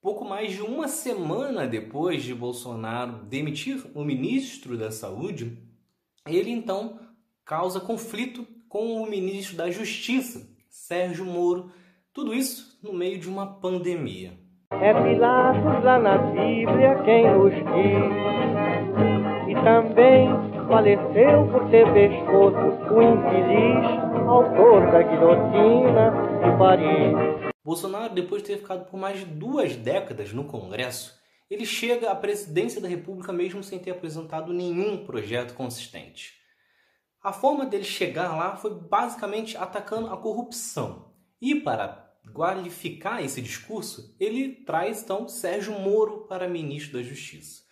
Pouco mais de uma semana depois de Bolsonaro demitir o ministro da Saúde, ele então causa conflito com o ministro da Justiça, Sérgio Moro. Tudo isso no meio de uma pandemia. É Pilatos lá na Bíblia quem nos diz, e também faleceu por ter pescoço o infeliz autor da guilhotina de Paris. Bolsonaro, depois de ter ficado por mais de duas décadas no Congresso, ele chega à presidência da República mesmo sem ter apresentado nenhum projeto consistente. A forma dele chegar lá foi basicamente atacando a corrupção. E para qualificar esse discurso, ele traz então Sérgio Moro para ministro da Justiça.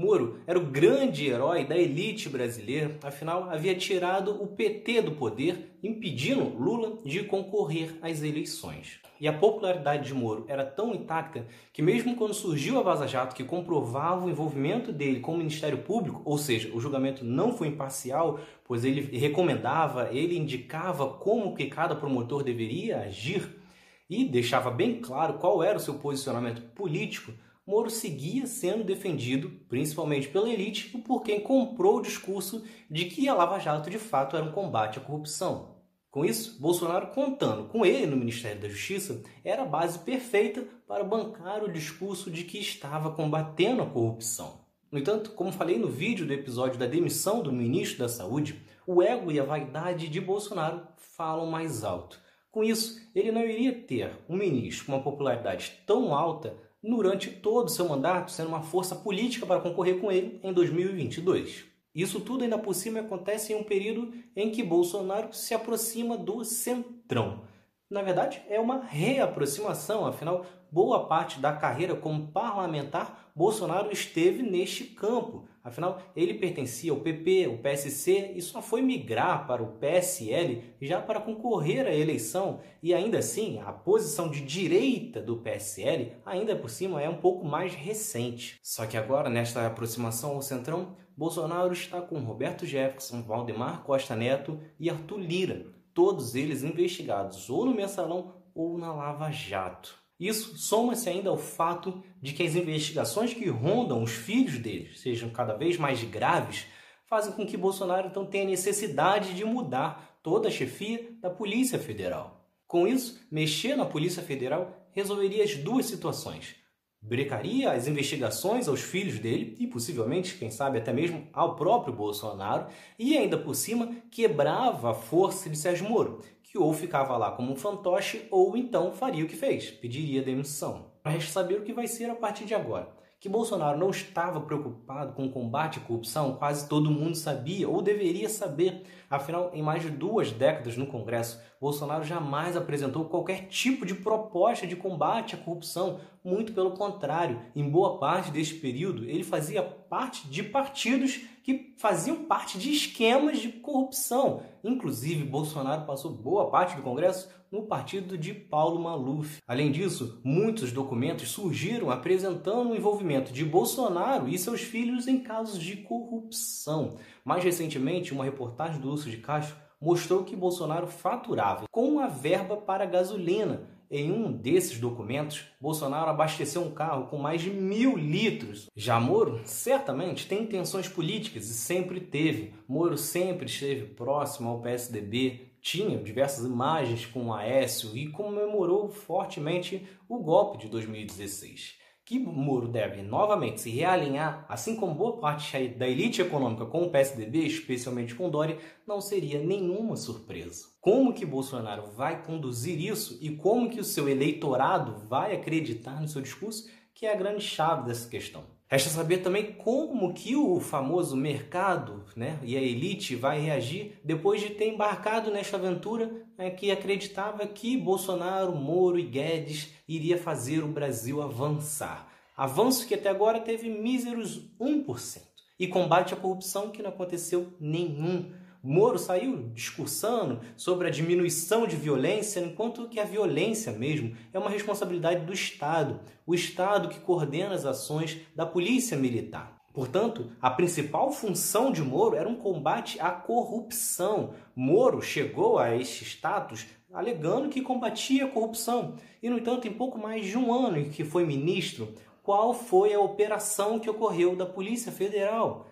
Moro era o grande herói da elite brasileira, afinal havia tirado o PT do poder, impedindo Lula de concorrer às eleições. E a popularidade de Moro era tão intacta que mesmo quando surgiu a Vaza Jato que comprovava o envolvimento dele com o Ministério Público, ou seja, o julgamento não foi imparcial, pois ele recomendava, ele indicava como que cada promotor deveria agir e deixava bem claro qual era o seu posicionamento político, Moro seguia sendo defendido, principalmente pela elite, por quem comprou o discurso de que a Lava Jato de fato era um combate à corrupção. Com isso, Bolsonaro, contando com ele no Ministério da Justiça, era a base perfeita para bancar o discurso de que estava combatendo a corrupção. No entanto, como falei no vídeo do episódio da demissão do ministro da Saúde, o ego e a vaidade de Bolsonaro falam mais alto. Com isso, ele não iria ter um ministro com uma popularidade tão alta durante todo o seu mandato, sendo uma força política para concorrer com ele em 2022. Isso tudo ainda por cima acontece em um período em que Bolsonaro se aproxima do centrão. Na verdade, é uma reaproximação, afinal, boa parte da carreira como parlamentar, Bolsonaro esteve neste campo. Afinal, ele pertencia ao PP, ao PSC e só foi migrar para o PSL já para concorrer à eleição. E ainda assim, a posição de direita do PSL, ainda por cima, é um pouco mais recente. Só que agora, nesta aproximação ao centrão, Bolsonaro está com Roberto Jefferson, Valdemar Costa Neto e Arthur Lira, todos eles investigados ou no mensalão ou na Lava Jato. Isso soma-se ainda ao fato de que as investigações que rondam os filhos deles sejam cada vez mais graves, fazem com que Bolsonaro então tenha necessidade de mudar toda a chefia da Polícia Federal. Com isso, mexer na Polícia Federal resolveria as duas situações. Brecaria as investigações aos filhos dele e possivelmente, quem sabe, até mesmo ao próprio Bolsonaro, e ainda por cima quebrava a força de Sérgio Moro, que ou ficava lá como um fantoche ou então faria o que fez, pediria demissão. Resta saber o que vai ser a partir de agora. Que Bolsonaro não estava preocupado com o combate à corrupção, quase todo mundo sabia ou deveria saber. Afinal, em mais de duas décadas no Congresso, Bolsonaro jamais apresentou qualquer tipo de proposta de combate à corrupção. Muito pelo contrário, em boa parte deste período, ele fazia parte de partidos que faziam parte de esquemas de corrupção. Inclusive, Bolsonaro passou boa parte do Congresso no partido de Paulo Maluf. Além disso, muitos documentos surgiram apresentando o envolvimento de Bolsonaro e seus filhos em casos de corrupção. Mais recentemente, uma reportagem do Lúcio de Castro mostrou que Bolsonaro faturava com a verba para gasolina. Em um desses documentos, Bolsonaro abasteceu um carro com mais de mil litros. Já Moro, certamente, tem intenções políticas e sempre teve. Moro sempre esteve próximo ao PSDB, tinha diversas imagens com o Aécio e comemorou fortemente o golpe de 2016 que Moro deve novamente se realinhar, assim como boa parte da elite econômica com o PSDB, especialmente com Dória, não seria nenhuma surpresa. Como que Bolsonaro vai conduzir isso e como que o seu eleitorado vai acreditar no seu discurso, que é a grande chave dessa questão. Resta saber também como que o famoso mercado né, e a elite vai reagir depois de ter embarcado nesta aventura né, que acreditava que Bolsonaro, Moro e Guedes iria fazer o Brasil avançar. Avanço que até agora teve míseros 1%. E combate à corrupção que não aconteceu nenhum. Moro saiu discursando sobre a diminuição de violência, enquanto que a violência mesmo é uma responsabilidade do Estado, o Estado que coordena as ações da Polícia Militar. Portanto, a principal função de Moro era um combate à corrupção. Moro chegou a este status alegando que combatia a corrupção. E, no entanto, em pouco mais de um ano em que foi ministro, qual foi a operação que ocorreu da Polícia Federal?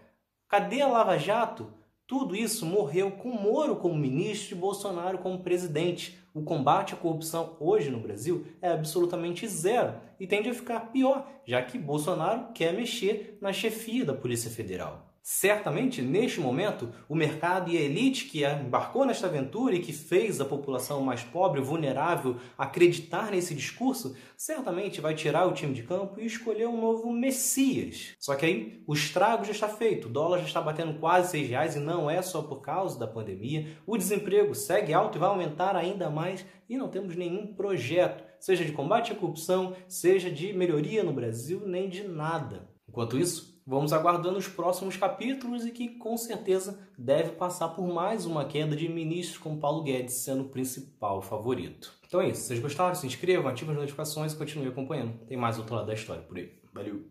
Cadê a Lava Jato? Tudo isso morreu com Moro como ministro e Bolsonaro como presidente. O combate à corrupção hoje no Brasil é absolutamente zero e tende a ficar pior, já que Bolsonaro quer mexer na chefia da Polícia Federal. Certamente, neste momento, o mercado e a elite que embarcou nesta aventura e que fez a população mais pobre, vulnerável, acreditar nesse discurso, certamente vai tirar o time de campo e escolher um novo Messias. Só que aí o estrago já está feito, o dólar já está batendo quase seis reais e não é só por causa da pandemia. O desemprego segue alto e vai aumentar ainda mais e não temos nenhum projeto, seja de combate à corrupção, seja de melhoria no Brasil, nem de nada. Enquanto isso, Vamos aguardando os próximos capítulos e que com certeza deve passar por mais uma queda de ministros com Paulo Guedes sendo o principal favorito. Então é isso. Se vocês gostaram, se inscrevam, ativem as notificações e continuem acompanhando. Tem mais outro lado da história por aí. Valeu!